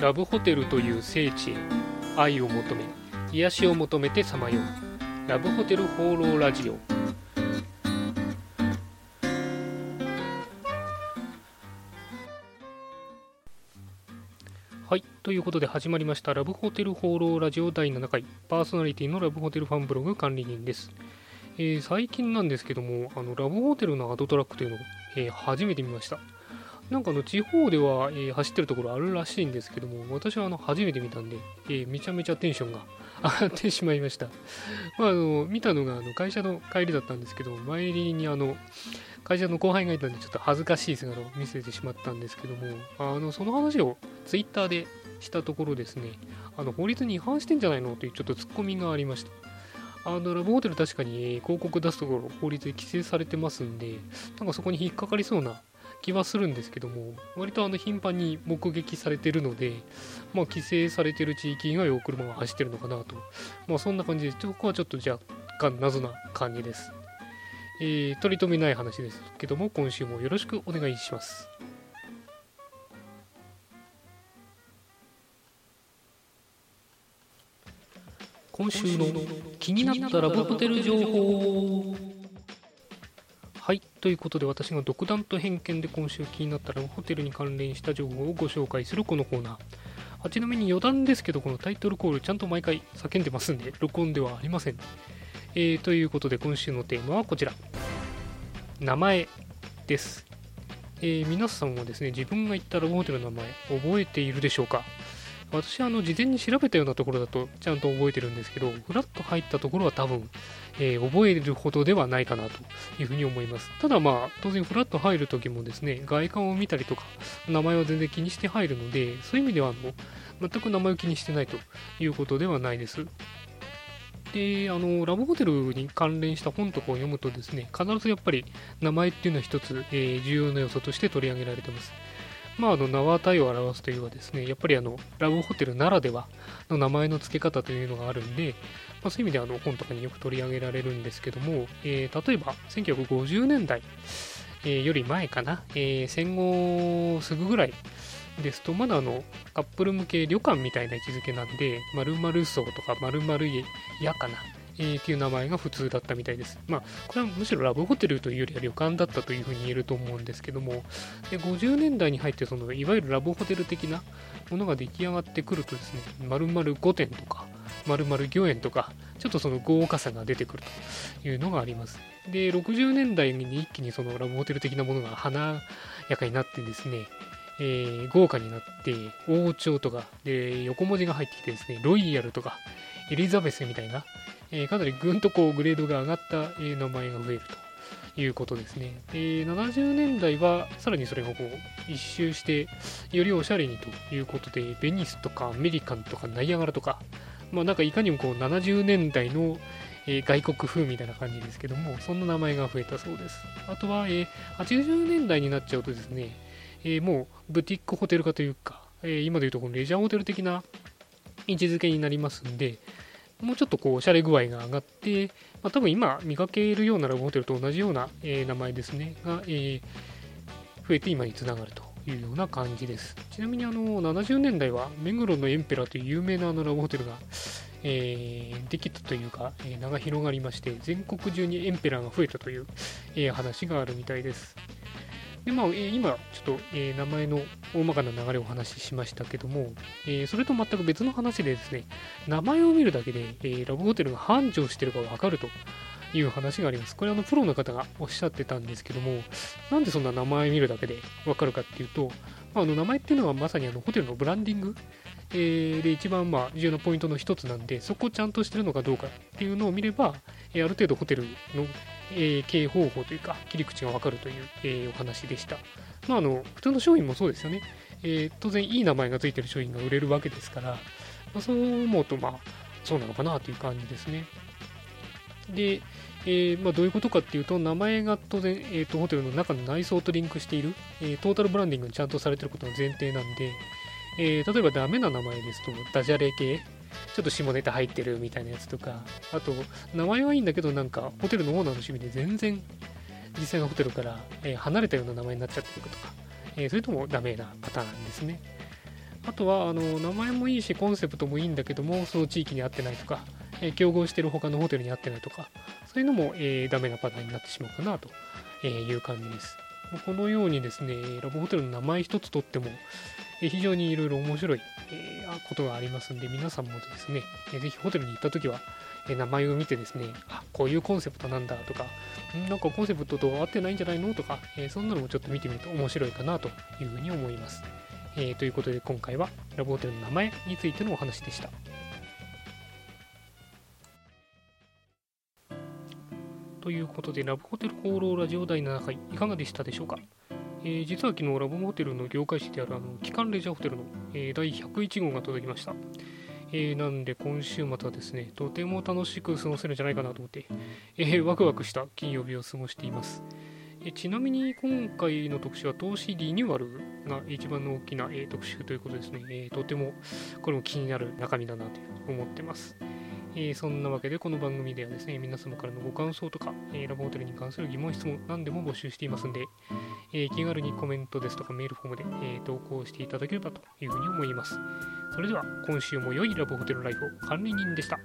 ラブホテルという聖地へ愛を求め癒しを求めてさまよう。ラブホテル放浪ラジオ。はいということで始まりましたラブホテル放浪ラジオ第7回。パーソナリティのラブホテルファンブログ管理人です、えー最近なんですけどもあのラブホテルのアドトラックというのを、えー初めて見ました。なんかの地方では、えー走ってるところあるらしいんですけども私はあの初めて見たんで、えーめちゃめちゃテンションが上がってしまいました、まあ、あの見たのがあの会社の帰りだったんですけど前りにあの会社の後輩がいたんでちょっと恥ずかしい姿を見せてしまったんですけどもあのその話をツイッターでしたところですねあの法律に違反してんじゃないのというちょっとツッコミがありました。あのラブホテル確かに広告出すところ法律で規制されてますんでなんかそこに引っかかりそうな気はするんですけども割とあの頻繁に目撃されてるのでまあ規制されてる地域以外を車が走ってるのかなと。まあそんな感じでそこはちょっと若干謎な感じです。えー、取り留めない話ですけども今週もよろしくお願いします。今週の気になったラブホテル情報。はい。ということで私が独断と偏見で今週気になったラブホテルに関連した情報をご紹介するこのコーナー。あちなみに余談ですけどこのタイトルコールちゃんと毎回叫んでますんで録音ではありません、えーということで今週のテーマはこちら。名前です、えー皆さんはですね自分が行ったラブホテルの名前覚えているでしょうか？私はあの事前に調べたようなところだとちゃんと覚えてるんですけどフラッと入ったところは多分、えー覚えるほどではないかなというふうに思います。ただまあ当然フラッと入る時もですね外観を見たりとか名前は全然気にして入るのでそういう意味ではあの全く名前を気にしてないということではないです。であのラブホテルに関連した本とかを読むとですね必ずやっぱり名前っていうのは一つ、えー重要な要素として取り上げられてます。まあ、あの名は体を表すというはですねやっぱりあのラブホテルならではの名前の付け方というのがあるんで、まあ、そういう意味であの本とかによく取り上げられるんですけども、えー例えば1950年代、えーより前かな、えー戦後すぐぐらいですとまだあのカップル向け旅館みたいな位置づけなんで〇〇荘とか〇〇屋かな、えーっていう名前が普通だったみたいです。まあこれはむしろラブホテルというよりは旅館だったというふうに言えると思うんですけども。で50年代に入ってそのいわゆるラブホテル的なものが出来上がってくるとですね丸々5点とか丸々御苑とかちょっとその豪華さが出てくるというのがあります。で60年代に一気にそのラブホテル的なものが華やかになってですねえー豪華になって王朝とかで横文字が入ってきてですねロイヤルとかエリザベスみたいな、えかなりぐんとこうグレードが上がった、え名前が増えるということですねで70年代はさらにそれがこう一周してよりおしゃれにということでベニスとかアメリカンとかナイアガラとかまあなんかいかにもこう70年代のえー外国風みたいな感じですけども、そんな名前が増えたそうです。あとは、えー80年代になっちゃうとですね、えーもうブティックホテル化というか、え今でいうとこのレジャーホテル的な位置づけになりますんで、もうちょっとこうおしゃれ具合が上がって、まあ、多分今見かけるようなラブホテルと同じような、えー名前ですね、が、えー増えて今につながるというような感じです。ちなみにあの70年代は目黒のエンペラという有名なあのラブホテルが、えーできたというか、え名が広がりまして、全国中にエンペラーが増えたという、え話があるみたいです。でまあ、え今、ちょっと、えー名前の大まかな流れをお話ししましたけども、えーそれと全く別の話でですね、名前を見るだけで、えーラブホテルが繁盛してるかわかるという話があります。これあのプロの方がおっしゃってたんですけども、なんでそんな名前見るだけでわかるかっていうと、まあ、あの名前っていうのはまさにあのホテルのブランディング、えーで一番まあ重要なポイントの一つなんで、そこをちゃんとしてるのかどうかっていうのを見れば、えーある程度ホテルの、え経営方法というか切り口がわかるという、えーお話でした。まあ、あの普通の商品もそうですよね。えー当然いい名前がついてる商品が売れるわけですから、まあ、そう思うとまあそうなのかなという感じですね。で、えーまあ、どういうことかっていうと、名前が当然、えーとホテルの中の内装とリンクしている、えトータルブランディングにちゃんとされてることが前提なんで、え例えばダメな名前ですと、ダジャレ系、ちょっと下ネタ入ってるみたいなやつとか、あと、名前はいいんだけど、なんか、ホテルのオーナーの趣味で全然、実際のホテルから、え離れたような名前になっちゃってるとか、えそれともダメなパターンですね。あとはあの名前もいいしコンセプトもいいんだけどもその地域に合ってないとか、え競合してる他のホテルに合ってないとかそういうのも、えー、ダメなパターンになってしまうかなという感じです。このようにですねラブホテルの名前一つとっても非常にいろいろ面白いことがありますんで皆さんもですねぜひホテルに行った時は名前を見てですねあこういうコンセプトなんだとかなんかコンセプトと合ってないんじゃないのとかそんなのもちょっと見てみると面白いかなというふうに思いますえー、ということで今回はラブホテルの名前についてのお話でした。ということで、ラブホテル放浪ラジオ第7回、いかがでしたでしょうか、えー、実は昨日、ラブホテルの業界誌であるあの、機関レジャーホテルの、えー、第101号が届きました。えー、なんで今週末はですね、とても楽しく過ごせるんじゃないかなと思って、えー、ワクワクした金曜日を過ごしています。えちなみに今回の特集は投資リニューアルが一番の大きな、え特集ということですね、えとてもこれも気になる中身だなと思ってます。えー、そんなわけでこの番組ではですね、皆様からのご感想とか、えー、ラボホテルに関する疑問、質問、何でも募集していますんで、え、気軽にコメントですとかメールフォームで、え投稿していただければというふうに思います。それでは今週も良いラブホテルライフを管理人でした。